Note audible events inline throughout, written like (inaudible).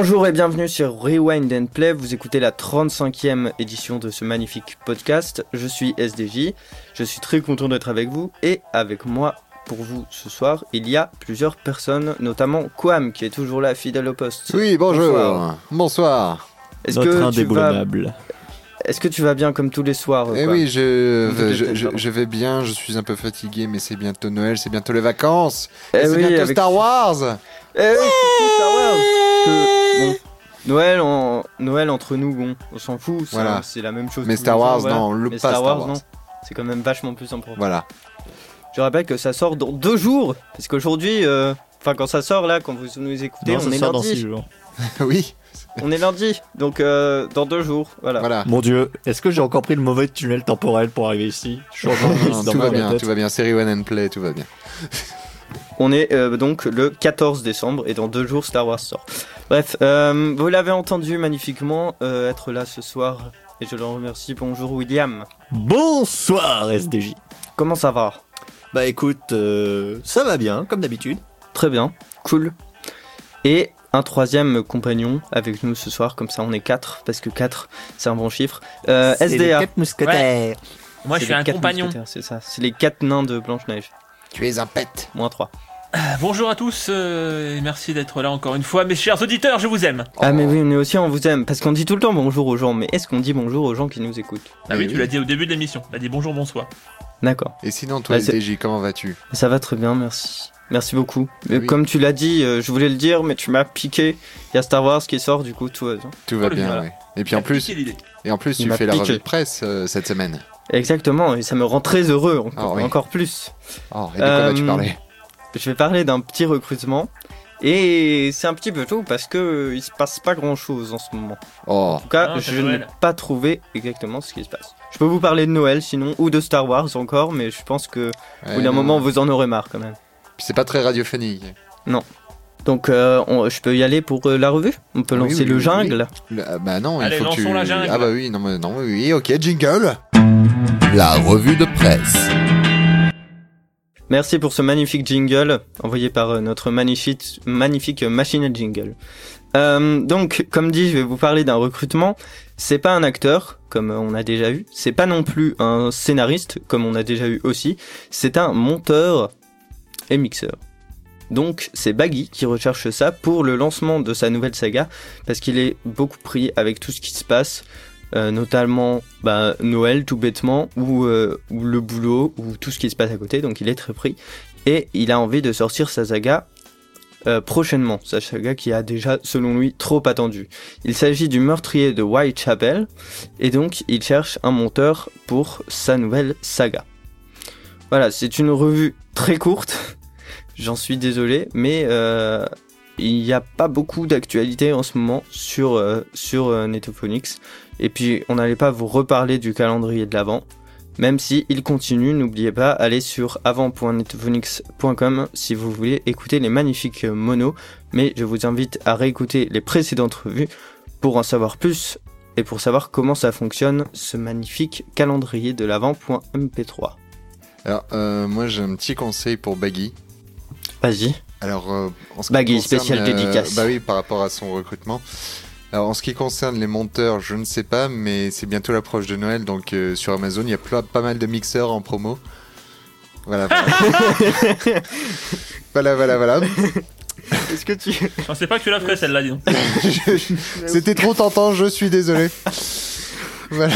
Bonjour et bienvenue sur Rewind and Play, vous écoutez la 35e édition de ce magnifique podcast. Je suis SDJ, je suis très content d'être avec vous et avec moi pour vous ce soir, il y a plusieurs personnes, notamment Quam qui est toujours là, fidèle au poste. Oui, bonjour. Bonsoir. Bonsoir. Est-ce Notre que, tu vas... indéboulonnable. Est-ce que tu vas bien comme tous les soirs Eh oui, je, vais bien, je suis un peu fatigué, mais c'est bientôt Noël, c'est bientôt les vacances. Eh et c'est oui, bientôt avec- Star Wars. Eh oui, Star Wars que, bon, Noël, en... Noël entre nous, bon, on s'en fout, c'est Voilà. la même chose. Mais Star Wars, voilà. non, le Mais pas Star, Wars, Wars. non. C'est quand même vachement plus important. Voilà. Je rappelle que ça sort dans deux jours, parce qu'aujourd'hui, euh, enfin quand ça sort là, quand vous nous écoutez, Non, on ça est sort dans lundi. six jours. (laughs) oui, On est lundi, donc euh, dans deux jours, voilà. voilà. Mon dieu, est-ce que j'ai encore pris le mauvais tunnel temporel pour arriver ici? Je suis encore Non, dans tout va bien, tête. tout va bien. Série One and Play, tout va bien. On est euh, donc le 14 décembre et dans deux jours Star Wars sort. Bref, euh, vous l'avez entendu magnifiquement euh, être là ce soir et je le remercie. Bonjour William. Bonsoir SDJ. Comment ça va? Bah écoute, euh, ça va bien, comme d'habitude. Très bien, cool. Et un troisième compagnon avec nous ce soir, comme ça on est quatre, parce que 4 c'est un bon chiffre. Euh, les SDA. quatre mousquetaires. Moi, je C'est suis les un quatre compagnon. C'est ça, c'est les quatre nains de Blanche-Neige. Tu es un pet. Moins 3. Bonjour à tous euh, et merci d'être là encore une fois. Mes chers auditeurs, je vous aime. Ah mais oui, nous aussi on vous aime, parce qu'on dit tout le temps bonjour aux gens, mais est-ce qu'on dit bonjour aux gens qui nous écoutent Ah oui, Oui, tu oui. l'as dit au début de l'émission. Tu as dit bonjour, bonsoir. D'accord. Et sinon, toi, Bah, c'est- SDJ, comment vas-tu? Ça va très bien, merci. Merci beaucoup. Euh, Oui. Comme tu l'as dit, euh, je voulais le dire, mais tu m'as piqué. Il y a Star Wars qui sort, du coup tout va bien. Tout va Oh, le bien, voilà. ouais. Et puis en plus, Piqué l'idée. et en plus, Il tu m'a fais la piqué. revue de presse euh, cette semaine. Exactement, et ça me rend très heureux, encore, Ah oui. encore plus. Oh, et de quoi vas-tu Euh, parler? Je vais parler d'un petit recrutement. Et c'est un petit peu tôt parce que il se passe pas grand chose en ce moment. Oh, En tout cas, Ah, je n'ai pas trouvé exactement ce qui se passe. Je peux vous parler de Noël sinon, ou de Star Wars encore, mais je pense que au bout d'un non. moment vous en aurez marre quand même. Puis c'est pas très radiophonique. Donc euh, on- je peux y aller pour euh, la revue? On peut Oui, lancer oui, le oui, jungle Le- ah, bah non, Allez, il faut que tu... lançons la jungle. Ah bah oui, non, mais- non, oui, oui, ok, jingle. La revue de presse. Merci pour ce magnifique jingle envoyé par euh, notre magnifique, machine à jingle. Euh, donc, comme dit, je vais vous parler d'un recrutement. C'est pas un acteur, comme on a déjà eu. C'est pas non plus un scénariste, comme on a déjà eu aussi. C'est un monteur et mixeur. Donc, c'est Baggy qui recherche ça pour le lancement de sa nouvelle saga, parce qu'il est beaucoup pris avec tout ce qui se passe, euh, notamment bah, Noël tout bêtement, ou, euh, ou le boulot, ou tout ce qui se passe à côté, donc il est très pris. Et il a envie de sortir sa saga euh, prochainement, sa saga qui a déjà, selon lui, trop attendu. Il s'agit du meurtrier de Whitechapel, et donc il cherche un monteur pour sa nouvelle saga. Voilà, c'est une revue très courte, (laughs) j'en suis désolé, mais il n'y a pas beaucoup d'actualité en ce moment sur, euh, euh, Netophonix. Et puis, on n'allait pas vous reparler du calendrier de l'avant. Même si il continue, n'oubliez pas, allez sur avant.netophonix.com si vous voulez écouter les magnifiques euh, monos. Mais je vous invite à réécouter les précédentes revues pour en savoir plus et pour savoir comment ça fonctionne ce magnifique calendrier de l'avant.mp3. Alors, moi j'ai un petit conseil pour Baggy. Vas-y. Alors, euh, en ce qui Baggy, concerne, spécial euh, dédicace. Bah oui, par rapport à son recrutement. Alors, en ce qui concerne les monteurs, je ne sais pas, mais c'est bientôt l'approche de Noël, donc euh, sur Amazon, il y a pas, pas mal de mixeurs en promo. Voilà, voilà. (laughs) voilà, voilà, voilà. Est-ce que tu... Je pensais pas que tu la ferais celle-là, dis donc. (laughs) C'était trop tentant, je suis désolé. Voilà.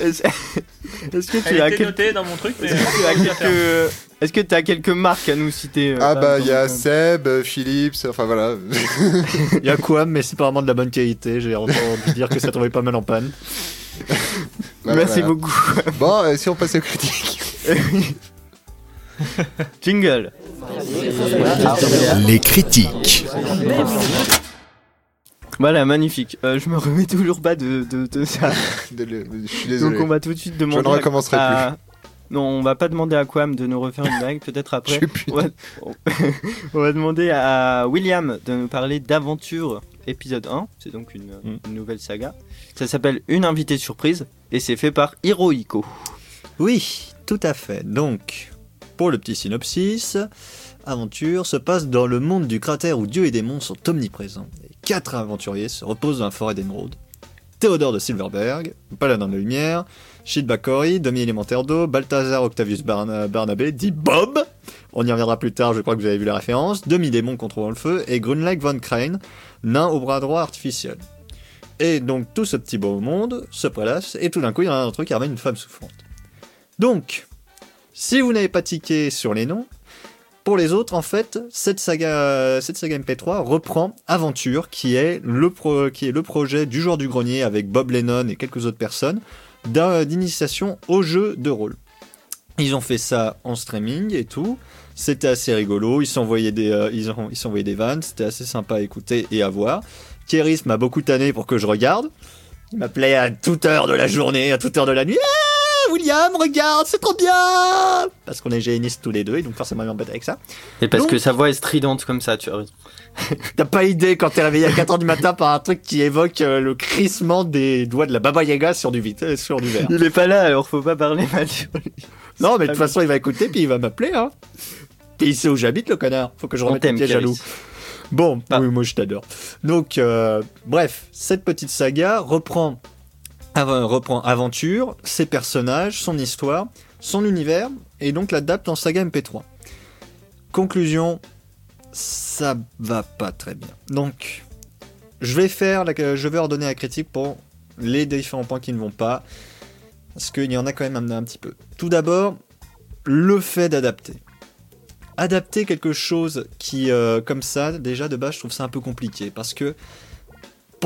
Est-ce est-ce que Elle tu as était quel- notée dans mon truc, mais. Est-ce que tu as quelques... Est-ce que tu as quelques marques à nous citer euh, Ah là, bah, il y a le- Seb, euh, Philips, enfin voilà. (laughs) Il y a quoi, mais c'est pas vraiment de la bonne qualité. J'ai entendu dire que ça tombait pas mal en panne. Voilà, Merci voilà. beaucoup. (laughs) Bon, euh, si on passe aux critiques. (laughs) Jingle. Les critiques. Voilà, magnifique. Euh, je me remets toujours pas de, de, de ça. Je suis Donc désolé. on va tout de suite demander ne recommencerai à, Non, on va pas demander à Quam de nous refaire une blague, peut-être (laughs) après. On va, (laughs) on va demander à William de nous parler d'Aventure épisode 1. C'est donc une, Mm. une nouvelle saga. Ça s'appelle Une invitée surprise et c'est fait par Hirohiko. Oui, tout à fait. Donc, pour le petit synopsis, Aventure se passe dans le monde du cratère où Dieu et démons sont omniprésents. Quatre aventuriers se reposent dans la forêt d'Emeraude. Théodore de Silverberg, Paladin de Lumière, Shid Bakori, demi-élémentaire d'eau, Balthazar Octavius Barna- Barnabé, dit Bob, on y reviendra plus tard, je crois que vous avez vu la référence, demi-démon contrôlant le feu, et Grunleik von Crane, nain au bras droit artificiel. Et donc tout ce petit beau monde se prélasse, et tout d'un coup il y en a un truc qui ramène une femme souffrante. Donc, si vous n'avez pas tiqué sur les noms, pour les autres, en fait, cette saga, cette saga MP3 reprend Aventure, qui est le, qui est le projet du joueur du grenier avec Bob Lennon et quelques autres personnes d'initiation au jeu de rôle. Ils ont fait ça en streaming et tout. C'était assez rigolo. Ils s'envoyaient des, euh, ils ont- ils des vannes. C'était assez sympa à écouter et à voir. Kéris m'a beaucoup tanné pour que je regarde. Il m'appelait à toute heure de la journée, à toute heure de la nuit. Ah, William, regarde, c'est trop bien Parce qu'on est génistes tous les deux, et donc forcément il m'embête avec ça. Et parce Donc- que sa voix est stridente comme ça, tu as. (laughs) T'as pas idée quand t'es réveillé à 4h du matin par un truc qui évoque euh, le crissement des doigts de la Baba Yaga sur du, vit- euh, sur du verre. Il est pas là, alors faut pas parler mal sur lui. non, mais de toute façon, il va écouter puis il va m'appeler. Hein. Et il sait où j'habite, le connard. Faut que je remette le loup. Bon, Ah. oui, moi je t'adore. Donc, euh, bref, cette petite saga reprend, reprend Aventure, ses personnages, son histoire, son univers, et donc l'adapte en saga MP3. Conclusion, ça va pas très bien. Donc, je vais faire, la, je vais ordonner la critique pour les différents points qui ne vont pas, parce qu'il y en a quand même un, un petit peu. Tout d'abord, le fait d'adapter. Adapter quelque chose qui, euh, comme ça, déjà de base, je trouve ça un peu compliqué, parce que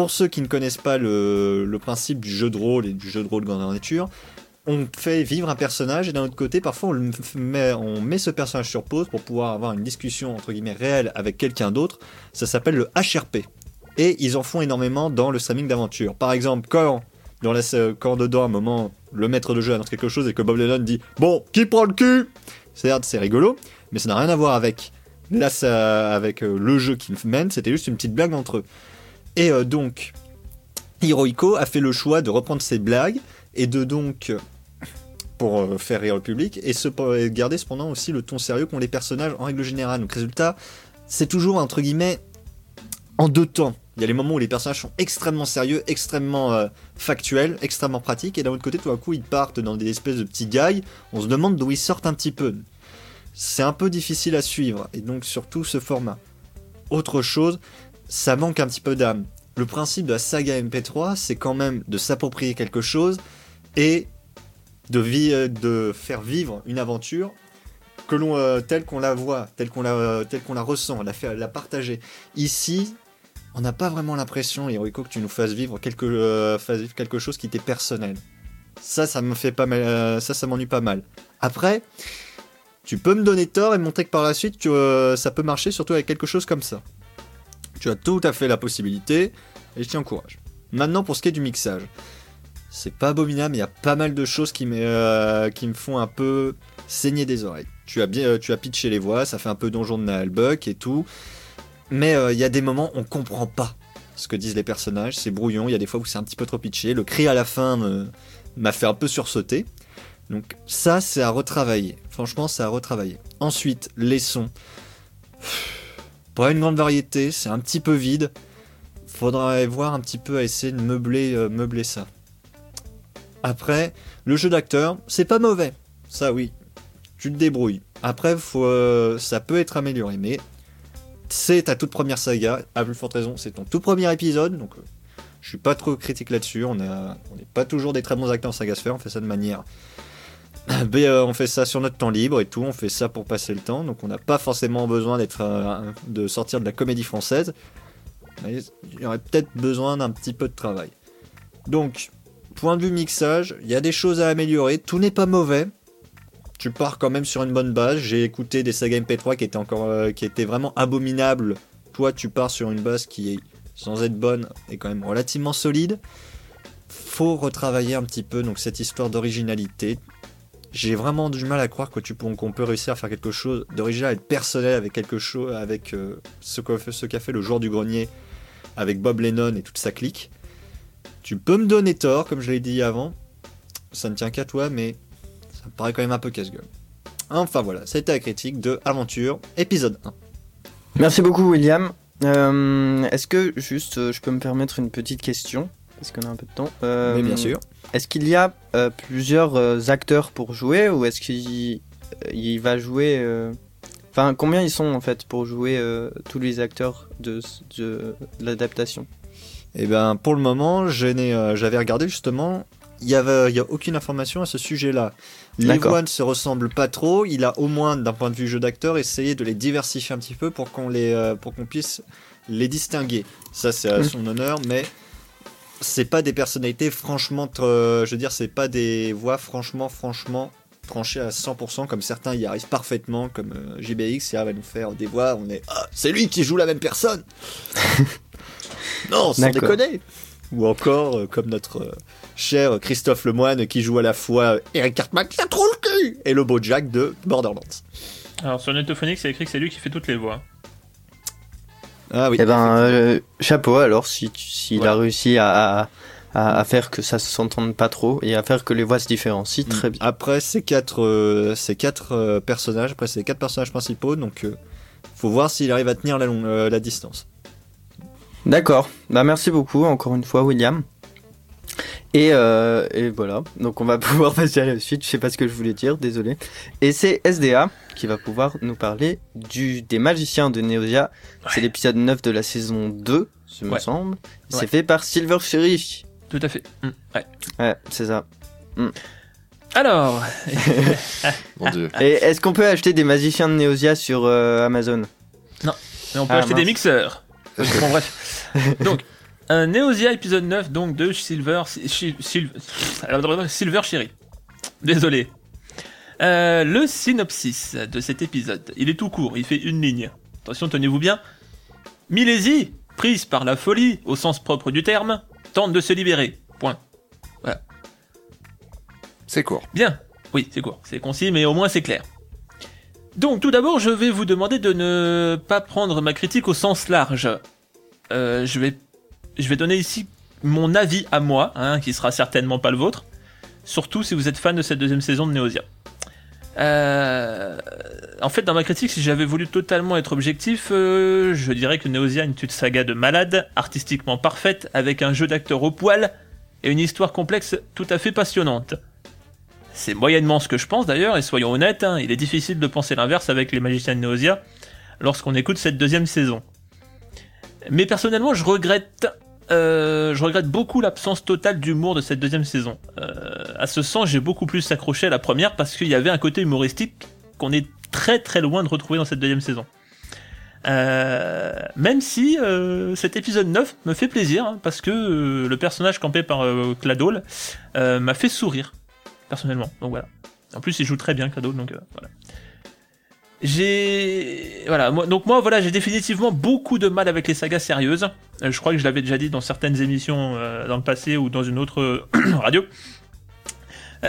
pour ceux qui ne connaissent pas le, principe du jeu de rôle et du jeu de rôle grandeur nature, on fait vivre un personnage et d'un autre côté, parfois on, met, ce personnage sur pause pour pouvoir avoir une discussion entre guillemets réelle avec quelqu'un d'autre. Ça s'appelle le HRP. Et ils en font énormément dans le Saming d'aventure. Par exemple, quand, dans la, quand dedans, à un moment, le maître de jeu annonce quelque chose et que Bob Lennon dit Bon, qui prend le cul? C'est rigolo, mais ça n'a rien à voir avec, là, avec euh, le jeu qu'ils mènent, c'était juste une petite blague entre eux. Et euh, donc, Hirohiko a fait le choix de reprendre ces blagues et de donc, pour euh, faire rire le public, et, se, garder cependant aussi le ton sérieux qu'ont les personnages en règle générale. Donc, résultat, c'est toujours entre guillemets en deux temps. Il y a les moments où les personnages sont extrêmement sérieux, extrêmement euh, factuels, extrêmement pratiques, et d'un autre côté, tout à coup, ils partent dans des espèces de petits gags. On se demande d'où ils sortent un petit peu. C'est un peu difficile à suivre, et donc surtout ce format. Autre chose, ça manque un petit peu d'âme. Le principe de la saga MP3, c'est quand même de s'approprier quelque chose et de, vi- euh, de faire vivre une aventure que l'on euh, telle qu'on la voit, telle qu'on la, euh, telle qu'on la ressent, la, faire, la partager. Ici, on n'a pas vraiment l'impression, Hirohiko, que tu nous fasses vivre quelque, fasses vivre quelque chose qui t'est personnel. Ça, ça me fait pas mal, ça, ça m'ennuie pas mal. Après, tu peux me donner tort et montrer que par la suite, ça peut marcher, surtout avec quelque chose comme ça. Tu as tout à fait la possibilité, et je t'y encourage. Maintenant, pour ce qui est du mixage, c'est pas abominable, il y a pas mal de choses qui, me- euh, font un peu saigner des oreilles. Tu as bien, euh, tu as pitché les voix, ça fait un peu donjon de Naalbuck et tout, mais euh, il y a des moments on comprend pas ce que disent les personnages, c'est brouillon, il y a des fois où c'est un petit peu trop pitché, le cri à la fin m'a fait un peu sursauter. Donc ça, c'est à retravailler. Franchement, c'est à retravailler. Ensuite, les sons. Pas une grande variété, c'est un petit peu vide. Faudra voir un petit peu à essayer de meubler, euh, meubler ça. Après, le jeu d'acteur, c'est pas mauvais. Ça oui, tu te débrouilles. Après, euh, ça peut être amélioré, mais c'est ta toute première saga. À plus forte raison, c'est ton tout premier épisode, donc euh, je suis pas trop critique là-dessus. On n'est on n'est pas toujours des très bons acteurs en saga sphère, on fait ça de manière (laughs) euh, on fait ça sur notre temps libre et tout, on fait ça pour passer le temps, donc on n'a pas forcément besoin d'être euh, de sortir de la comédie française. Il y aurait peut-être besoin d'un petit peu de travail. Donc, point de vue mixage, il y a des choses à améliorer, tout n'est pas mauvais. Tu pars quand même sur une bonne base. J'ai écouté des sagas MP3 qui étaient encore euh, qui vraiment abominables. Toi, tu pars sur une base qui est sans être bonne est quand même relativement solide. Faut retravailler un petit peu donc cette histoire d'originalité j'ai vraiment du mal à croire que tu qu'on peut réussir à faire quelque chose d'original et de personnel avec quelque chose, avec euh, ce qu'a fait, ce qu'a fait le joueur du grenier avec Bob Lennon et toute sa clique. Tu peux me donner tort, comme je l'ai dit avant. Ça ne tient qu'à toi, mais ça me paraît quand même un peu casse-gueule. Enfin voilà, c'était la critique de Aventure, épisode 1. Merci beaucoup, William. Euh, Est-ce que juste, euh, je peux me permettre une petite question? Parce qu'on a un peu de temps. Euh, mais bien sûr. Est-ce qu'il y a euh, plusieurs euh, acteurs pour jouer ou est-ce qu'il euh, il va jouer Enfin, combien ils sont en fait pour jouer tous les acteurs de, de, de l'adaptation? Eh ben, pour le moment, j'avais regardé justement, il y avait, il y a aucune information à ce sujet-là. Les voix ne se ressemblent pas trop. Il a au moins, d'un point de vue jeu d'acteur, essayé de les diversifier un petit peu pour qu'on les, pour qu'on puisse les distinguer. Ça, c'est à Mm. son honneur, mais c'est pas des personnalités franchement, euh, je veux dire, c'est pas des voix franchement, franchement tranchées à 100% comme certains y arrivent parfaitement, comme euh, JBX, il va nous faire des voix, on est, ah, c'est lui qui joue la même personne. (laughs) non, sans déconner. Ou encore, euh, comme notre euh, cher Christophe Lemoine qui joue à la fois Eric Cartman qui a trop le cul et le beau Jack de Borderlands. Alors sur Netophonic, c'est écrit que c'est lui qui fait toutes les voix. Ah oui. Eh ben, euh, chapeau alors si s'il Voilà. a réussi à, à, à faire que ça se s'entende pas trop et à faire que les voix se différencient très bien. Après, ces quatre, euh, ces quatre euh, personnages, après ces quatre personnages principaux, donc euh, faut voir s'il arrive à tenir la, long- la distance. D'accord. Bah merci beaucoup encore une fois William. Et, et voilà. Donc on va (laughs) pouvoir passer à la suite. Je sais pas ce que je voulais dire, désolé. Et c'est SDA qui va pouvoir nous parler du des magiciens de Neosia. C'est l'épisode 9 de la saison 2, ce me Ouais. semble. C'est fait par Silver Cherry. Tout à fait. Mm, ouais. Ouais, c'est ça. Alors, (laughs) Mon dieu. Et est-ce qu'on peut acheter des magiciens de Neosia sur euh, Amazon? Mais on peut Ah, acheter des mixeurs. (laughs) bon bref. Donc, un Neosia épisode 9 donc de Silver Sil- Sil- alors, Silver Cherry. Désolé. Euh, le synopsis de cet épisode, il est tout court, il fait une ligne. Attention, tenez-vous bien. Milésie, prise par la folie au sens propre du terme, tente de se libérer. Point. C'est court. Bien. Oui, c'est court, c'est concis, mais au moins c'est clair. Donc, tout d'abord, je vais vous demander de ne pas prendre ma critique au sens large. Euh, je vais, je vais donner ici mon avis à moi, hein, qui sera certainement pas le vôtre. Surtout si vous êtes fan de cette deuxième saison de Neosia. Euh, en fait, dans ma critique, si j'avais voulu totalement être objectif, euh, je dirais que Neosia est une petite saga de malade, artistiquement parfaite, avec un jeu d'acteur au poil et une histoire complexe tout à fait passionnante. C'est moyennement ce que je pense d'ailleurs, et soyons honnêtes, hein, il est difficile de penser l'inverse avec les magiciens de Neosia lorsqu'on écoute cette deuxième saison. Mais personnellement, je regrette, euh, je regrette beaucoup l'absence totale d'humour de cette deuxième saison. Euh, à ce sens, j'ai beaucoup plus accroché à la première parce qu'il y avait un côté humoristique qu'on est très très loin de retrouver dans cette deuxième saison. Euh, même si cet épisode 9 me fait plaisir, hein, parce que le personnage campé par Cladol m'a fait sourire, personnellement. Donc voilà. En plus, il joue très bien Cladol, donc voilà. J'ai voilà moi, donc moi voilà j'ai définitivement beaucoup de mal avec les sagas sérieuses. Euh, je crois que je l'avais déjà dit dans certaines émissions euh, dans le passé ou dans une autre euh, (clears throat) radio. (laughs)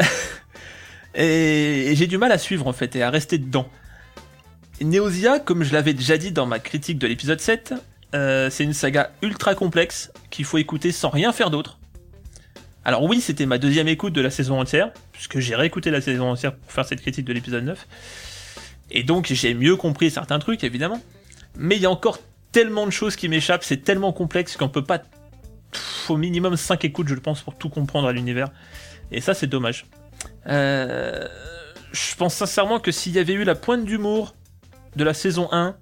et et j'ai du mal à suivre en fait et à rester dedans. Neosia, comme je l'avais déjà dit dans ma critique de l'épisode 7, euh, c'est une saga ultra complexe qu'il faut écouter sans rien faire d'autre. Alors oui, c'était ma deuxième écoute de la saison entière, puisque j'ai réécouté la saison entière pour faire cette critique de l'épisode 9. Et donc j'ai mieux compris certains trucs, évidemment. Mais il y a encore tellement de choses qui m'échappent, c'est tellement complexe qu'on peut pas... Au minimum 5 écoutes, je pense, pour tout comprendre à l'univers. Et ça, c'est dommage. Euh... Je pense sincèrement que s'il y avait eu la pointe d'humour de la saison 1,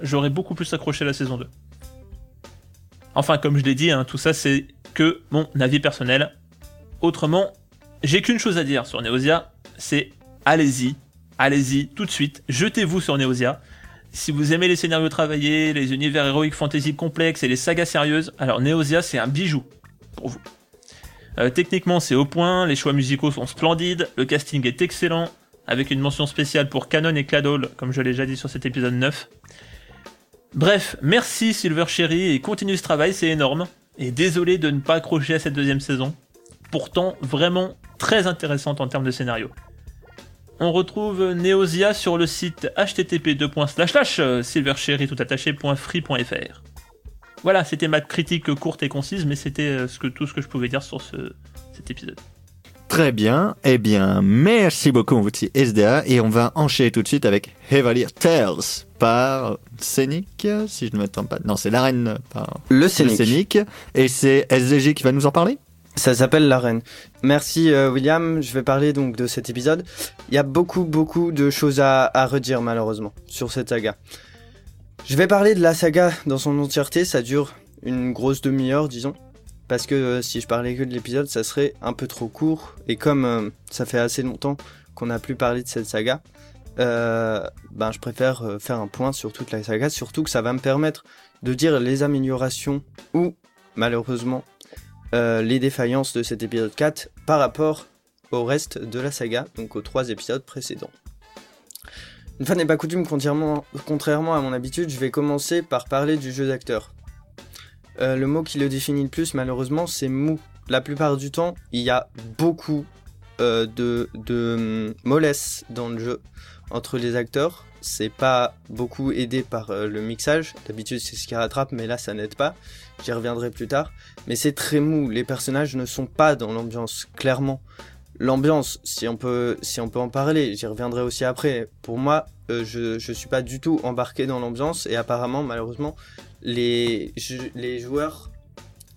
j'aurais beaucoup plus accroché à la saison 2. Enfin, comme je l'ai dit, hein, tout ça c'est que mon avis personnel. Autrement, j'ai qu'une chose à dire sur Neosia, c'est allez-y, allez-y tout de suite, jetez-vous sur Neosia. Si vous aimez les scénarios travaillés, les univers héroïques fantasy complexes et les sagas sérieuses, alors Neosia c'est un bijou pour vous. Euh, techniquement c'est au point, les choix musicaux sont splendides, le casting est excellent, avec une mention spéciale pour Canon et Cladol, comme je l'ai déjà dit sur cet épisode 9. Bref, merci Silver Cherry et continue ce travail, c'est énorme. Et désolé de ne pas accrocher à cette deuxième saison. Pourtant, vraiment très intéressante en termes de scénario. On retrouve Neosia sur le site http://silvercherry.free.fr. Voilà, c'était ma critique courte et concise, mais c'était euh, ce que, tout ce que je pouvais dire sur ce, cet épisode. Très bien. Eh bien, merci beaucoup, mon petit SDA. Et on va enchaîner tout de suite avec Hevalier Tales par Scénic, si je ne me trompe pas. Non, c'est l'arène par Le. Scénic. Et c'est SDG qui va nous en parler? Ça s'appelle l'arène. Merci euh, William, je vais parler donc de cet épisode. Il y a beaucoup beaucoup de choses à, à redire malheureusement sur cette saga. Je vais parler de la saga dans son entièreté, ça dure une grosse demi-heure disons. Parce que euh, si je parlais que de l'épisode, ça serait un peu trop court. Et comme euh, ça fait assez longtemps qu'on n'a plus parlé de cette saga, ben je préfère faire un point sur toute la saga, surtout que ça va me permettre de dire les améliorations ou malheureusement euh, les défaillances de cet épisode 4 par rapport au reste de la saga, donc aux trois épisodes précédents. Une fois n'est pas coutume, contrairement, à mon habitude, je vais commencer par parler du jeu d'acteur. Euh, le mot qui le définit le plus, malheureusement, c'est mou. La plupart du temps, il y a beaucoup euh, de, hum, mollesse dans le jeu entre les acteurs. C'est pas beaucoup aidé par le mixage. D'habitude, c'est ce qui rattrape, mais là, ça n'aide pas. J'y reviendrai plus tard. Mais c'est très mou. Les personnages ne sont pas dans l'ambiance, clairement. L'ambiance, si on peut, si on peut en parler, j'y reviendrai aussi après. Pour moi, euh, je, je suis pas du tout embarqué dans l'ambiance et apparemment, malheureusement, les, les joueurs,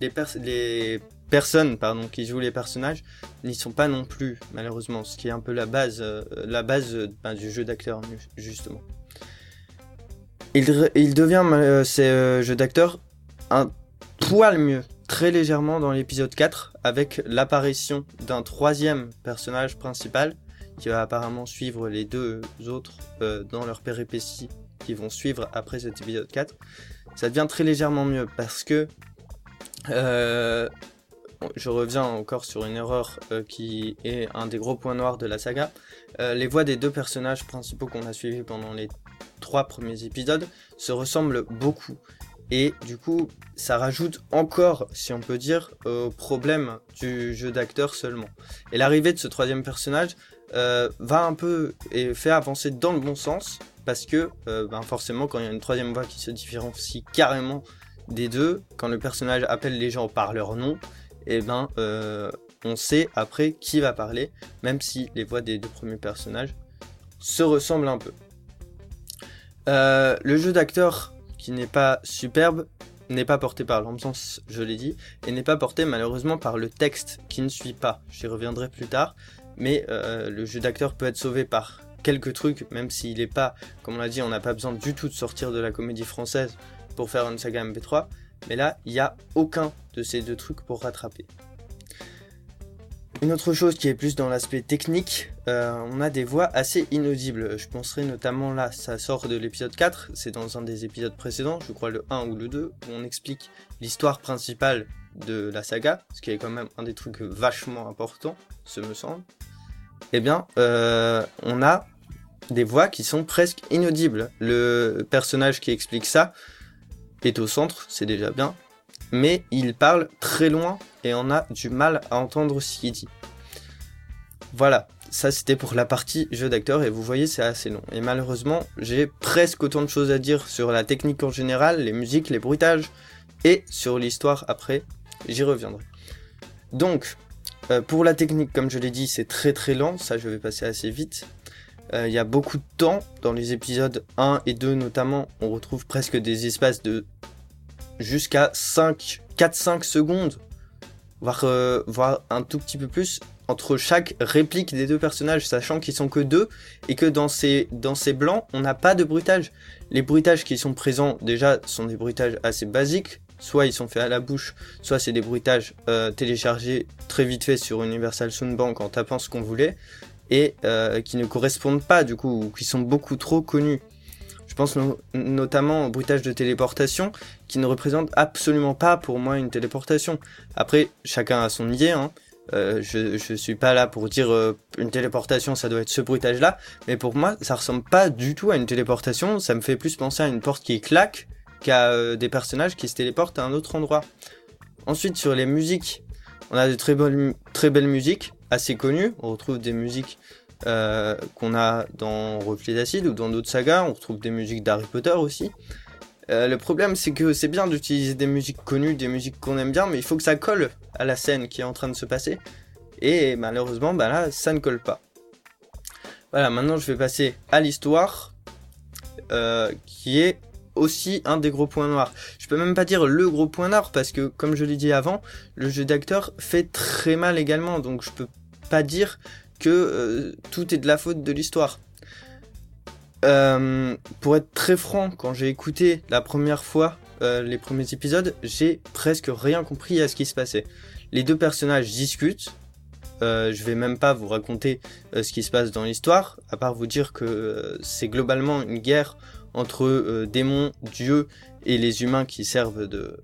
les, pers- les personnes, pardon, qui jouent les personnages n'y sont pas non plus, malheureusement, ce qui est un peu la base, euh, la base ben, du jeu d'acteur, justement. Il, il devient, euh, ces euh, jeux d'acteur, un poil mieux, très légèrement dans l'épisode 4, avec l'apparition d'un troisième personnage principal, qui va apparemment suivre les deux autres euh, dans leur péripéties qui vont suivre après cet épisode 4. Ça devient très légèrement mieux, parce que... euh, je reviens encore sur une erreur euh, qui est un des gros points noirs de la saga. Les voix des deux personnages principaux qu'on a suivis pendant les trois premiers épisodes se ressemblent beaucoup. Et du coup, ça rajoute encore, si on peut dire, au problème du jeu d'acteur seulement. Et l'arrivée de ce troisième personnage euh, va un peu et fait avancer dans le bon sens, parce que euh, ben forcément, quand il y a une troisième voix qui se différencie carrément des deux, quand le personnage appelle les gens par leur nom, et ben euh, on sait après qui va parler, même si les voix des deux premiers personnages se ressemblent un peu. Le jeu d'acteur qui n'est pas superbe n'est pas porté par l'ambiance, je l'ai dit, et n'est pas porté malheureusement par le texte qui ne suit pas. J'y reviendrai plus tard, mais euh, le jeu d'acteur peut être sauvé par quelques trucs, même s'il n'est pas, comme on l'a dit, on n'a pas besoin du tout de sortir de la comédie française pour faire une saga MP3, mais là, il n'y a aucun de ces deux trucs pour rattraper. Une autre chose qui est plus dans l'aspect technique, euh, on a des voix assez inaudibles. Je penserai notamment là, ça sort de l'épisode 4, c'est dans un des épisodes précédents, je crois le 1 ou le 2, où on explique l'histoire principale de la saga, ce qui est quand même un des trucs vachement importants, ce me semble. Eh bien, euh, on a des voix qui sont presque inaudibles. Le personnage qui explique ça est au centre, c'est déjà bien, mais il parle très loin et on a du mal à entendre ce qu'il dit. Voilà, ça c'était pour la partie jeu d'acteur et vous voyez c'est assez long. Et malheureusement j'ai presque autant de choses à dire sur la technique en général, les musiques, les bruitages et sur l'histoire après, j'y reviendrai. Donc, euh, pour la technique comme je l'ai dit c'est très très lent, ça je vais passer assez vite. Euh, Il y a beaucoup de temps, dans les épisodes 1 et 2 notamment, on retrouve presque des espaces de jusqu'à 5, 4-5 secondes, voire, euh, voire un tout petit peu plus, entre chaque réplique des deux personnages, sachant qu'ils sont que deux, et que dans ces, dans ces blancs, on n'a pas de bruitage. Les bruitages qui sont présents, déjà, sont des bruitages assez basiques, soit ils sont faits à la bouche, soit c'est des bruitages euh, téléchargés très vite fait sur Universal Soundbank en tapant ce qu'on voulait, et euh, qui ne correspondent pas, du coup, ou qui sont beaucoup trop connus. Je pense no- notamment au bruitage de téléportation, qui ne représente absolument pas pour moi une téléportation. Après, chacun a son idée, hein. Euh, je, je suis pas là pour dire euh, une téléportation, ça doit être ce bruitage là, mais pour moi, ça ressemble pas du tout à une téléportation, ça me fait plus penser à une porte qui claque qu'à euh, des personnages qui se téléportent à un autre endroit. Ensuite, sur les musiques, on a de très, très belles musiques, assez connues, on retrouve des musiques euh, qu'on a dans Reflet d'acide ou dans d'autres sagas. On retrouve des musiques d'Harry Potter aussi. Euh, le problème, c'est que c'est bien d'utiliser des musiques connues, des musiques qu'on aime bien, mais il faut que ça colle à la scène qui est en train de se passer. Et malheureusement, bah là, ça ne colle pas. Voilà, maintenant je vais passer à l'histoire, euh, qui est aussi un des gros points noirs. Je peux même pas dire le gros point noir, parce que comme je l'ai dit avant, le jeu d'acteur fait très mal également, donc je peux pas dire que euh, tout est de la faute de l'histoire. Euh, pour être très franc, quand j'ai écouté la première fois euh, les premiers épisodes, j'ai presque rien compris à ce qui se passait. Les deux personnages discutent. Je vais même pas vous raconter ce qui se passe dans l'histoire, à part vous dire que c'est globalement une guerre entre démons, dieux et les humains qui servent de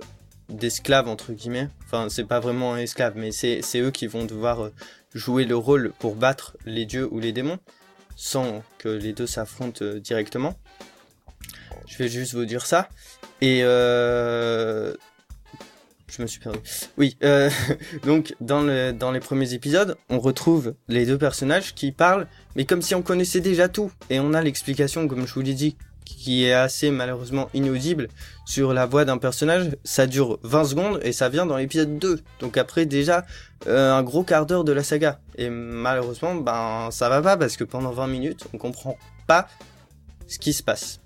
d'esclaves entre guillemets. Enfin, c'est pas vraiment un esclave, mais c'est eux qui vont devoir jouer le rôle pour battre les dieux ou les démons sans que les deux s'affrontent euh, directement. Je vais juste vous dire ça. Et euh... je me suis perdu. Oui, euh... (laughs) donc dans, le, dans les premiers épisodes, on retrouve les deux personnages qui parlent, mais comme si on connaissait déjà tout. Et on a l'explication, comme je vous l'ai dit, qui est assez malheureusement inaudible sur la voix d'un personnage. Ça dure 20 secondes et ça vient dans l'épisode 2. Donc après déjà euh, un gros quart d'heure de la saga. Et malheureusement, ben ça va pas parce que pendant 20 minutes, on comprend pas ce qui se passe.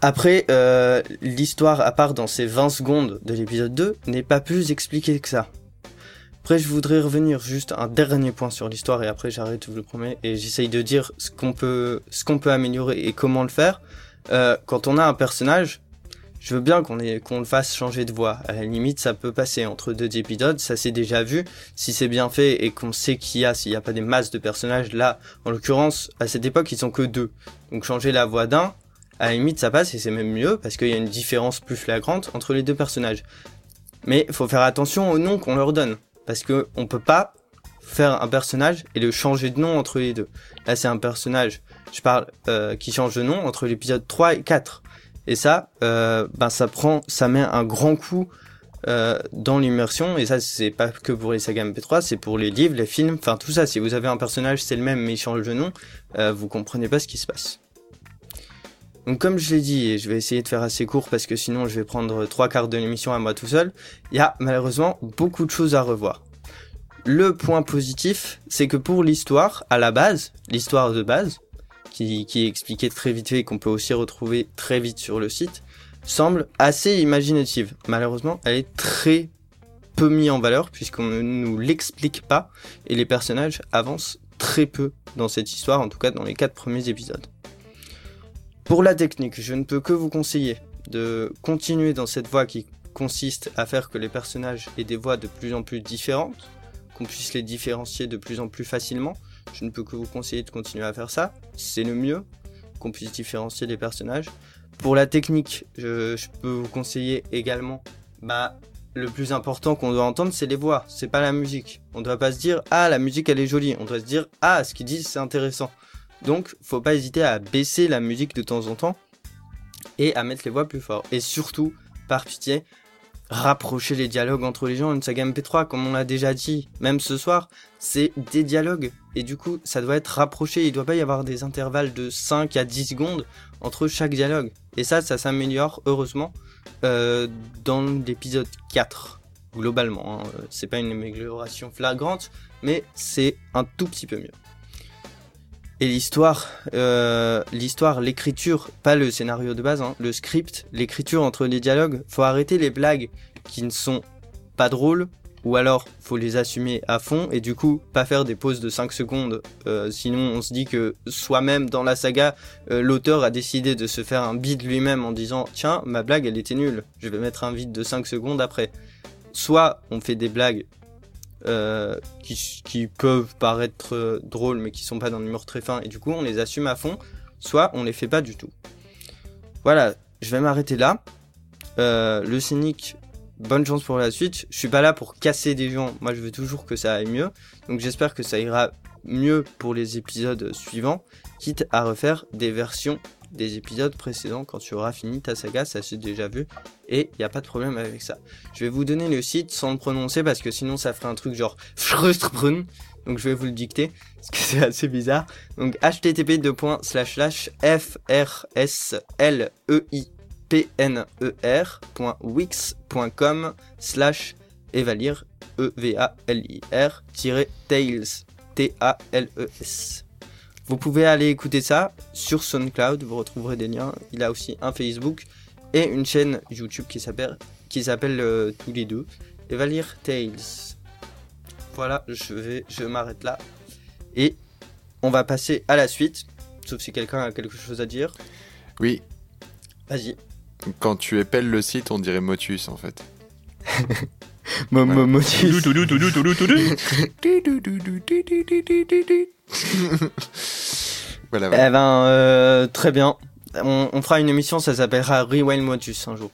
Après, euh, l'histoire, à part dans ces 20 secondes de l'épisode 2, n'est pas plus expliquée que ça. Après, je voudrais revenir juste un dernier point sur l'histoire et après j'arrête, je vous le promets, et j'essaye de dire ce qu'on peut, ce qu'on peut améliorer et comment le faire. Euh, quand on a un personnage, je veux bien qu'on qu'on le fasse changer de voix. À la limite, ça peut passer entre deux épisodes, ça s'est déjà vu. Si c'est bien fait et qu'on sait qu'il y a, s'il n'y a pas des masses de personnages, là, en l'occurrence, à cette époque, ils sont que deux. Donc changer la voix d'un, à la limite, ça passe et c'est même mieux parce qu'il y a une différence plus flagrante entre les deux personnages. Mais faut faire attention au nom qu'on leur donne parce que on peut pas faire un personnage et le changer de nom entre les deux. Là, c'est un personnage, je parle, euh, qui change de nom entre l'épisode 3 et 4. Et ça, euh, ben ça prend, ça met un grand coup euh, dans l'immersion. Et ça, c'est pas que pour les sagas MP3, c'est pour les livres, les films, enfin tout ça. Si vous avez un personnage, c'est le même, mais il change de nom, euh, vous comprenez pas ce qui se passe. Donc comme je l'ai dit, et je vais essayer de faire assez court parce que sinon je vais prendre trois quarts de l'émission à moi tout seul, il y a malheureusement beaucoup de choses à revoir. Le point positif, c'est que pour l'histoire, à la base, l'histoire de base, qui, qui est expliquée très vite fait et qu'on peut aussi retrouver très vite sur le site, semble assez imaginative. Malheureusement, elle est très peu mise en valeur puisqu'on ne nous l'explique pas et les personnages avancent très peu dans cette histoire, en tout cas dans les quatre premiers épisodes. Pour la technique, je ne peux que vous conseiller de continuer dans cette voie qui consiste à faire que les personnages aient des voix de plus en plus différentes, qu'on puisse les différencier de plus en plus facilement. Je ne peux que vous conseiller de continuer à faire ça, c'est le mieux, qu'on puisse différencier les personnages. Pour la technique, je, je peux vous conseiller également, bah, le plus important qu'on doit entendre, c'est les voix, c'est pas la musique. On doit pas se dire, ah, la musique elle est jolie, on doit se dire, ah, ce qu'ils disent c'est intéressant. Donc, faut pas hésiter à baisser la musique de temps en temps et à mettre les voix plus fort. Et surtout, par pitié, rapprocher les dialogues entre les gens. Une saga MP3, comme on l'a déjà dit, même ce soir, c'est des dialogues. Et du coup, ça doit être rapproché. Il doit pas y avoir des intervalles de 5 à 10 secondes entre chaque dialogue. Et ça, ça s'améliore, heureusement, euh, dans l'épisode 4, globalement. hein. C'est pas une amélioration flagrante, mais c'est un tout petit peu mieux. Et l'histoire, euh, l'histoire, l'écriture, pas le scénario de base, hein, le script, l'écriture entre les dialogues, faut arrêter les blagues qui ne sont pas drôles, ou alors faut les assumer à fond, et du coup pas faire des pauses de 5 secondes, euh, sinon on se dit que soi-même dans la saga, euh, l'auteur a décidé de se faire un bid lui-même en disant tiens, ma blague elle était nulle, je vais mettre un vide de 5 secondes après. Soit on fait des blagues euh, qui, peuvent paraître euh, drôles mais qui sont pas dans l'humour très fin et du coup on les assume à fond, soit on les fait pas du tout. Voilà, je vais m'arrêter là. Euh, le cynique, bonne chance pour la suite. Je suis pas là pour casser des gens, moi je veux toujours que ça aille mieux, donc j'espère que ça ira mieux pour les épisodes suivants, quitte à refaire des versions des épisodes précédents quand tu auras fini ta saga, ça s'est déjà vu, et il n'y a pas de problème avec ça. Je vais vous donner le site sans le prononcer parce que sinon ça ferait un truc genre Frustbrunn, Donc je vais vous le dicter parce que (laughs) c'est assez bizarre. Donc http frslifepner.wix.com slash evalir e v a l i r tales t a l e s. Vous pouvez aller écouter ça sur SoundCloud, vous retrouverez des liens. Il a aussi un Facebook et une chaîne YouTube qui s'appelle qui s'appelle euh, tous les deux Evalir Tales. Voilà, je vais je m'arrête là et on va passer à la suite. Sauf si quelqu'un a quelque chose à dire. Oui, Vas-y. quand tu épelles le site, on dirait Motus en fait. Motus. (laughs) Voilà, voilà. Eh ben, euh, très bien. On, on fera une émission, ça s'appellera Rewild Motus un jour.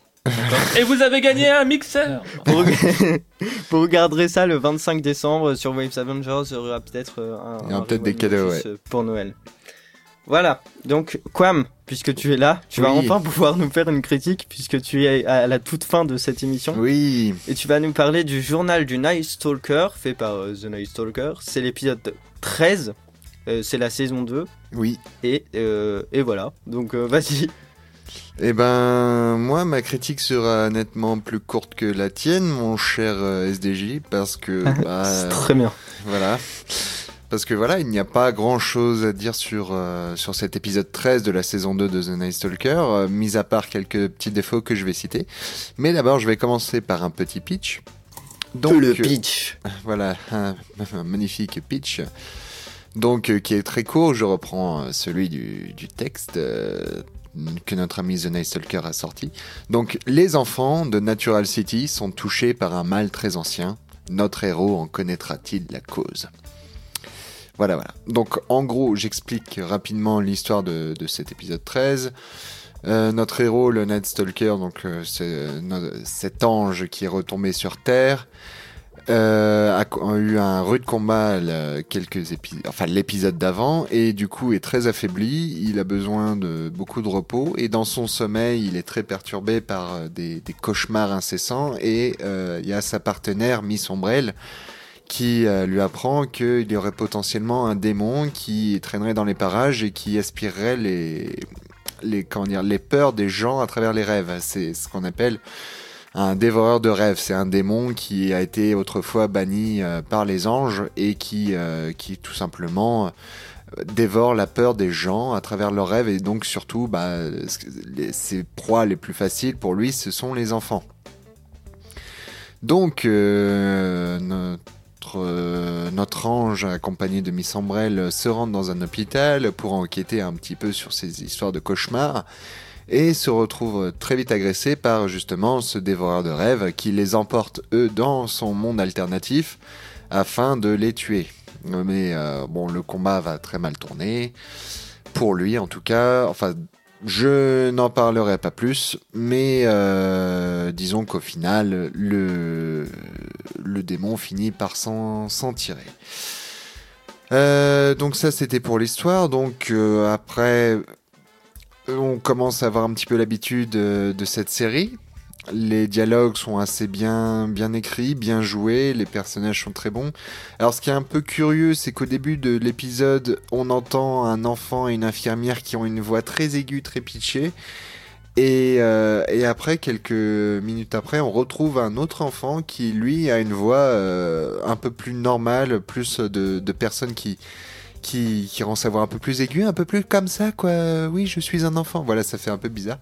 Et vous avez gagné un mixeur Vous, (laughs) reg- vous regarderez ça le 25 décembre sur Waves Avengers. Il y aura peut-être euh, un, un peut-être des cadeaux, euh, pour Noël. Voilà. Donc, Quam, puisque tu es là, tu vas enfin (laughs) pouvoir nous faire une critique, puisque tu es à la toute fin de cette émission. Oui, Et tu vas nous parler du journal du Night Stalker, fait par euh, The Night Stalker. C'est l'épisode 13. euh, c'est la saison 2. oui. Et, euh, et voilà. Donc, vas-y. Eh ben, moi, ma critique sera nettement plus courte que la tienne, mon cher SDJ, parce que, (laughs) bah, C'est très bien. voilà. Parce que voilà, il n'y a pas grand chose à dire sur, euh, sur cet épisode 13 de la saison 2 de The Night Stalker, euh, mis à part quelques petits défauts que je vais citer. Mais d'abord, je vais commencer par un petit pitch. Donc, le euh, pitch. (laughs) voilà, un, un magnifique pitch. Donc, qui est très court, je reprends celui du, du texte que notre ami The Night Stalker a sorti. Donc, les enfants de Natural City sont touchés par un mal très ancien. Notre héros en connaîtra-t-il la cause? Voilà, voilà. Donc, en gros, j'explique rapidement l'histoire de, cet épisode 13. Euh, notre héros, le Night Stalker, donc euh, euh, cet ange qui est retombé sur Terre, a, eu un rude combat quelques enfin l'épisode d'avant, et du coup est très affaibli. Il a besoin de beaucoup de repos, et dans son sommeil, il est très perturbé par des, des cauchemars incessants. Et il y a sa partenaire Miss Ombrelle qui euh, lui apprend qu'il y aurait potentiellement un démon qui traînerait dans les parages et qui aspirerait les les comment dire les peurs des gens à travers les rêves. C'est ce qu'on appelle un dévoreur de rêves. C'est un démon qui a été autrefois banni euh, par les anges et qui euh, qui tout simplement dévore la peur des gens à travers leurs rêves et donc surtout bah, ses proies les plus faciles pour lui ce sont les enfants. Donc euh, euh, notre ange accompagné de Miss Ambrelle se rend dans un hôpital pour enquêter un petit peu sur ces histoires de cauchemars et se retrouve très vite agressé par justement ce dévoreur de rêves qui les emporte eux dans son monde alternatif afin de les tuer. Mais euh, bon, le combat va très mal tourner pour lui en tout cas. Enfin, je n'en parlerai pas plus, mais euh, disons qu'au final, le, le démon finit par s'en tirer. Euh, donc ça c'était pour l'histoire. Donc euh, après, on commence à avoir un petit peu l'habitude de cette série. Les dialogues sont assez bien, bien écrits, bien joués, les personnages sont très bons. Alors ce qui est un peu curieux, c'est qu'au début de l'épisode, on entend un enfant et une infirmière qui ont une voix très aiguë, très pitchée. Et, euh, et après, quelques minutes après, on retrouve un autre enfant qui, lui, a une voix euh, un peu plus normale, plus de, de personnes qui, qui, qui rend sa voix un peu plus aiguë, un peu plus comme ça, quoi. Oui, je suis un enfant. Voilà, ça fait un peu bizarre.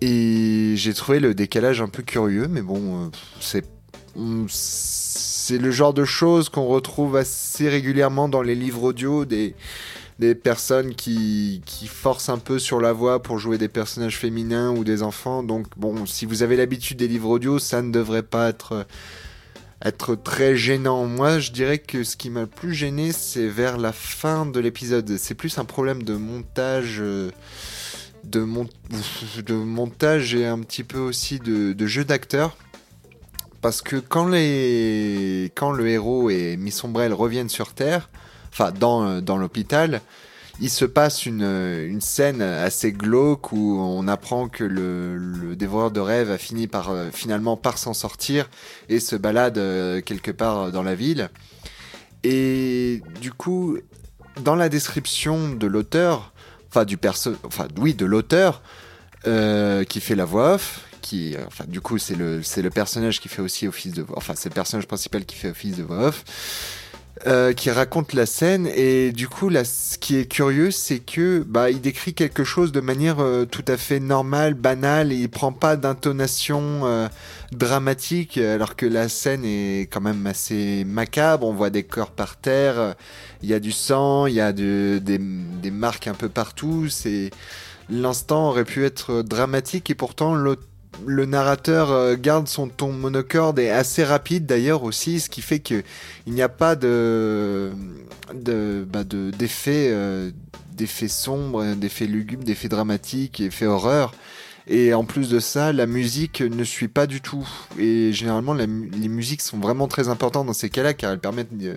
Et j'ai trouvé le décalage un peu curieux, mais bon, euh, c'est c'est le genre de choses qu'on retrouve assez régulièrement dans les livres audio des des personnes qui, qui forcent un peu sur la voix pour jouer des personnages féminins ou des enfants. Donc bon, si vous avez l'habitude des livres audio, ça ne devrait pas être être très gênant. Moi, je dirais que ce qui m'a le plus gêné, c'est vers la fin de l'épisode. C'est plus un problème de montage, euh, de, mon- de montage et un petit peu aussi de, jeu d'acteur. Parce que quand, les... quand le héros et Miss Ombrelle reviennent sur Terre, enfin dans, euh, dans l'hôpital, il se passe une, une scène assez glauque où on apprend que le, le dévoreur de rêves a fini par euh, finalement par s'en sortir et se balade euh, quelque part dans la ville. Et du coup, dans la description de l'auteur, enfin du perso, enfin oui, de l'auteur euh, qui fait la voix off, qui, euh, enfin du coup c'est le c'est le personnage qui fait aussi office de, enfin c'est le personnage principal qui fait office de voix off. Euh, qui raconte la scène. Et du coup là ce qui est curieux c'est que bah il décrit quelque chose de manière euh, tout à fait normale banale et il prend pas d'intonation euh, dramatique alors que la scène est quand même assez macabre. On voit des corps par terre euh, il y a du sang il y a de- des, des marques un peu partout. C'est l'instant aurait pu être dramatique et pourtant l'autre le narrateur euh, garde son ton monocorde et assez rapide d'ailleurs aussi, ce qui fait que il n'y a pas de de bah, de d'effets euh, d'effets sombres, d'effets lugubres, d'effets dramatiques, d'effets horreur. Et en plus de ça, la musique ne suit pas du tout. Et généralement, les musiques sont vraiment très importantes dans ces cas-là, car elles permettent de- de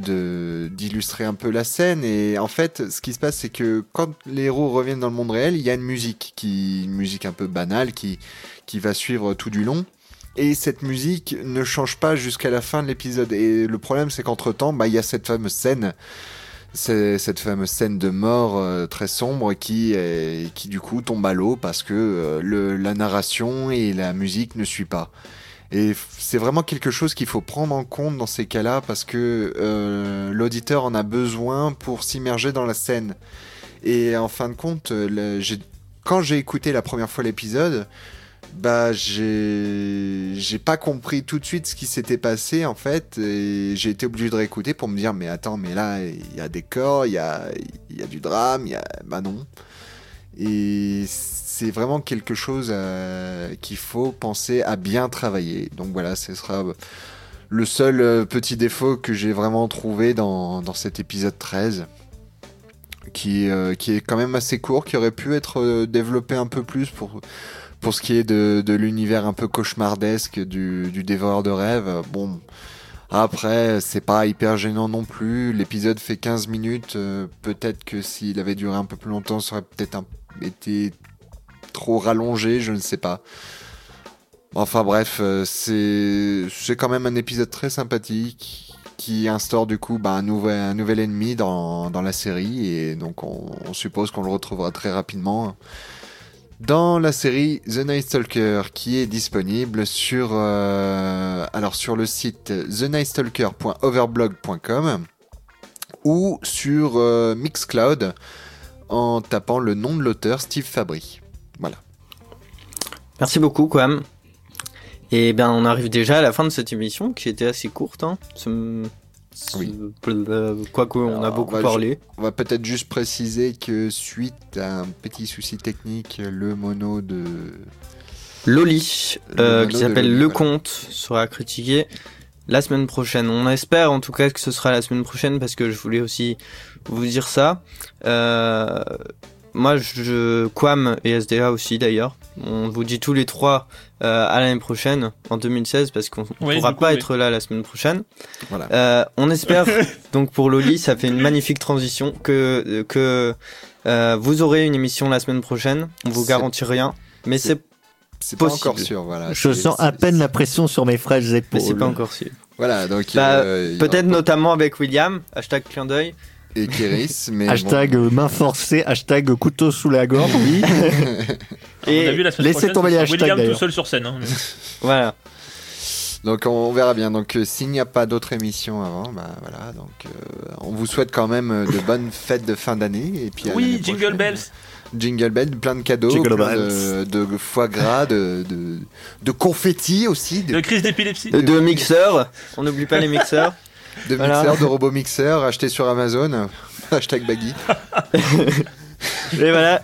d'illustrer un peu la scène. Et en fait, ce qui se passe, c'est que quand les héros reviennent dans le monde réel, il y a une musique qui, une musique un peu banale, qui qui va suivre tout du long. Et cette musique ne change pas jusqu'à la fin de l'épisode. Et le problème, c'est qu'entre temps, bah, il y a cette fameuse scène, c'est cette fameuse scène de mort euh, très sombre qui, qui du coup tombe à l'eau parce que euh, le, la narration et la musique ne suivent pas. Et c'est vraiment quelque chose qu'il faut prendre en compte dans ces cas-là parce que euh, l'auditeur en a besoin pour s'immerger dans la scène. Et en fin de compte, euh, quand j'ai écouté la première fois l'épisode, bah j'ai pas compris tout de suite ce qui s'était passé en fait et j'ai été obligé de réécouter pour me dire mais attends mais là il y a des corps il y a y a du drame il y a bah non et c'est vraiment quelque chose euh, qu'il faut penser à bien travailler donc voilà ce sera le seul euh, petit défaut que j'ai vraiment trouvé dans, cet épisode 13 qui, euh, qui est quand même assez court qui aurait pu être euh, développé un peu plus pour ce qui est de, l'univers un peu cauchemardesque du, dévoreur de rêves, bon, après, c'est pas hyper gênant non plus. L'épisode fait 15 minutes. euh, peut-être que s'il avait duré un peu plus longtemps, ça aurait peut-être été trop rallongé, je ne sais pas. Enfin bref, euh, c'est c'est quand même un épisode très sympathique qui instaure du coup bah, un, nouvel, ennemi dans, dans la série et donc on, on suppose qu'on le retrouvera très rapidement dans la série The Night Stalker qui est disponible sur euh, alors sur le site thenightstalker.overblog.com ou sur euh, Mixcloud en tapant le nom de l'auteur Steve Fabry. Voilà. Merci beaucoup, Quam. Et bien, on arrive déjà à la fin de cette émission qui était assez courte. Hein. Ce- ce- Oui. Quoique, on a beaucoup parlé. On va peut-être juste préciser que suite à un petit souci technique, le mono de Loli, euh, qui s'appelle Le voilà. Comte, sera critiqué la semaine prochaine. On espère en tout cas que ce sera la semaine prochaine parce que je voulais aussi vous dire ça. Euh, moi, je, Quam et SDA aussi d'ailleurs. On vous dit tous les trois euh, à l'année prochaine, en 2016, parce qu'on ne Oui, pourra pas oui. être là la semaine prochaine. Voilà. Euh, on espère (laughs) donc pour Loli, ça fait une magnifique transition que que euh, vous aurez une émission la semaine prochaine. On vous garantit rien, mais c'est- c'est pas encore sûr. Voilà. Je sens à peine la pression sur mes frêles épaules. mais c'est pas encore sûr. Voilà, donc Bah, euh, il y aura Peut-être notamment avec William, hashtag clin d'œil. Et Kéris, mais. Hashtag euh, main forcée, hashtag couteau sous la gorge, oui. À mon avis, la semaine laissez tomber les hashtags, William tout seul sur scène. hein. (laughs) Voilà. Donc on, on verra bien. Donc euh, s'il n'y a pas d'autres émissions avant, bah voilà. Donc euh, on vous souhaite quand même de (laughs) bonnes fêtes de fin d'année et puis à Oui, Jingle. Bells. Jingle bells, plein de cadeaux, Jingle plein bells. de, de foie gras, de, de, de confettis aussi, de, De crise d'épilepsie. De, de mixeurs, on n'oublie pas les mixeurs. (laughs) de Voilà. mixeurs, de robots mixeurs achetés sur Amazon. (laughs) Hashtag baggy. Et voilà.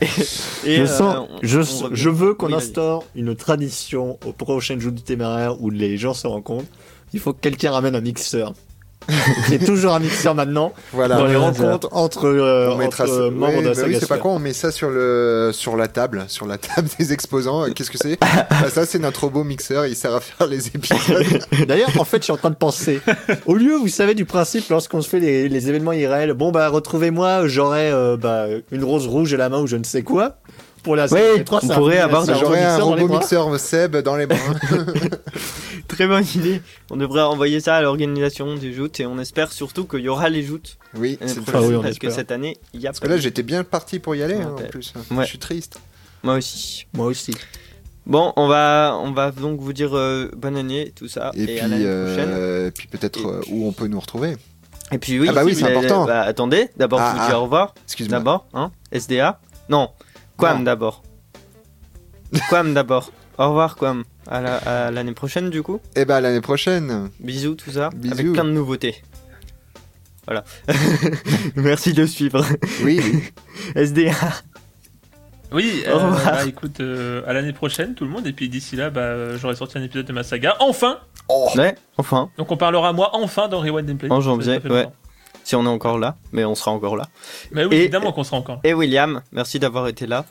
Et, je euh, sens, on- je, on je veux qu'on Oui, instaure une tradition aux prochaines Jeux du Téméraire où les gens se rencontrent. Il faut que quelqu'un ramène un mixeur. C'est toujours un mixeur maintenant Voilà. dans les rencontres entre, euh, On entre, euh, membres ouais, de la bah oui, c'est pas con, on met ça sur le sur la table, sur la table des exposants. Qu'est-ce que c'est? Bah, Ça, c'est notre robot mixeur. Il sert à faire les épisodes. (laughs) D'ailleurs, en fait, je suis en train de penser. Au lieu, vous savez, du principe, lorsqu'on se fait les, les événements IRL, bon, bah, retrouvez-moi, j'aurai euh, bah, une rose rouge à la main ou je ne sais quoi. Pour la Oui, MP3, on ça pourrait avoir ça J'aurais un robot mixeur Seb dans les bras. (laughs) Très bonne idée. On devrait envoyer ça à l'organisation des joutes et on espère surtout qu'il y aura les joutes oui, c'est Ah oui, parce que cette année, il y a Parce pas que là, j'étais bien parti pour y aller hein, en plus. Ouais. Je suis triste. Moi aussi. Moi aussi. Bon, on va, on va donc vous dire euh, bonne année, tout ça, Et, et, puis, à l'année prochaine. euh, puis peut-être Et euh, où on peut nous retrouver. Et puis oui, Ah bah oui, c'est important. bah, attendez, d'abord Ah, je vous dis ah. au revoir. Excuse-moi. D'abord, hein SDA Non, Quam d'abord. Quam d'abord. Au revoir Quam. À la- à l'année prochaine du coup. Et bah l'année prochaine. Bisous tout ça. Bisous. Avec plein de nouveautés. Voilà. (laughs) Merci de suivre. Oui, (laughs) oui. SDA. Oui, Au euh, revoir. bah, écoute, euh, à l'année prochaine tout le monde, et puis d'ici là, bah, euh, j'aurai sorti un épisode de ma saga, enfin Ouais, enfin, Donc on parlera moi enfin dans Rewind and Play. En janvier, ouais. longtemps. Si on est encore là, mais on sera encore là. Mais oui, Et- évidemment qu'on sera encore. Et William, merci d'avoir été là.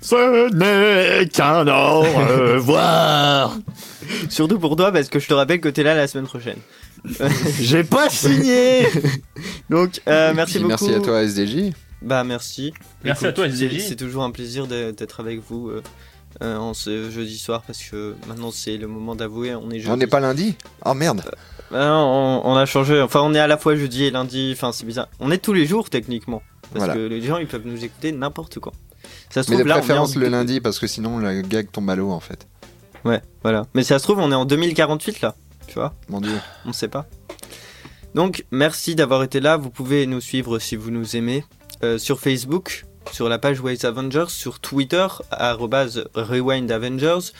Ce n'est qu'un au revoir. (laughs) Surtout pour toi parce que je te rappelle que t'es là la semaine prochaine. (laughs) J'ai pas signé. (laughs) Donc euh, merci beaucoup. merci à toi SDJ. Bah merci. Merci à toi, SDJ. C'est toujours un plaisir d'être avec vous euh, euh, en ce jeudi soir parce que maintenant c'est le moment d'avouer. On est jeudi. On n'est pas lundi? Oh merde. Non, on, on a changé. Enfin, on est à la fois jeudi et lundi. Enfin, c'est bizarre. On est tous les jours techniquement parce Voilà. que les gens ils peuvent nous écouter n'importe quand. Ça se Mais trouve de là, on préférence le lundi parce que sinon la gag tombe à l'eau en fait. Ouais, voilà. Mais ça se trouve on est en 2048 là. Tu vois? Mon dieu. On sait pas. Donc, merci d'avoir été là. Vous pouvez nous suivre si vous nous aimez euh, sur Facebook, sur la page Waves Avengers, sur Twitter, arrobase Rewind Avengers,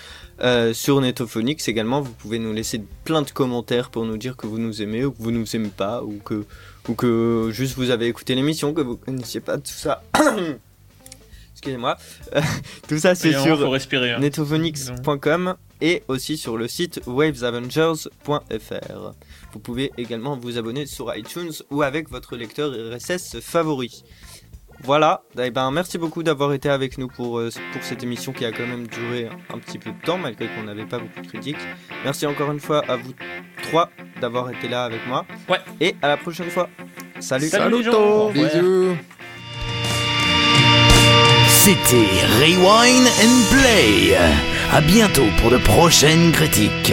euh, sur Netophonix également. Vous pouvez nous laisser plein de commentaires pour nous dire que vous nous aimez ou que vous nous aimez pas ou que, ou que juste vous avez écouté l'émission, que vous connaissiez pas tout ça. (coughs) Excusez-moi. Euh, (laughs) tout ça, c'est sur respirer. hein. netophonix.com et aussi sur le site wavesavengers.fr. Vous pouvez également vous abonner sur iTunes ou avec votre lecteur RSS favori. Voilà, Eh ben, merci beaucoup d'avoir été avec nous pour, euh, pour cette émission qui a quand même duré un petit peu de temps malgré qu'on n'avait pas beaucoup de critiques. Merci encore une fois à vous trois d'avoir été là avec moi. Ouais. Et à la prochaine fois. Salut. Salut les gens. Au revoir. Bisous. C'était Rewind and Play. À bientôt pour de prochaines critiques.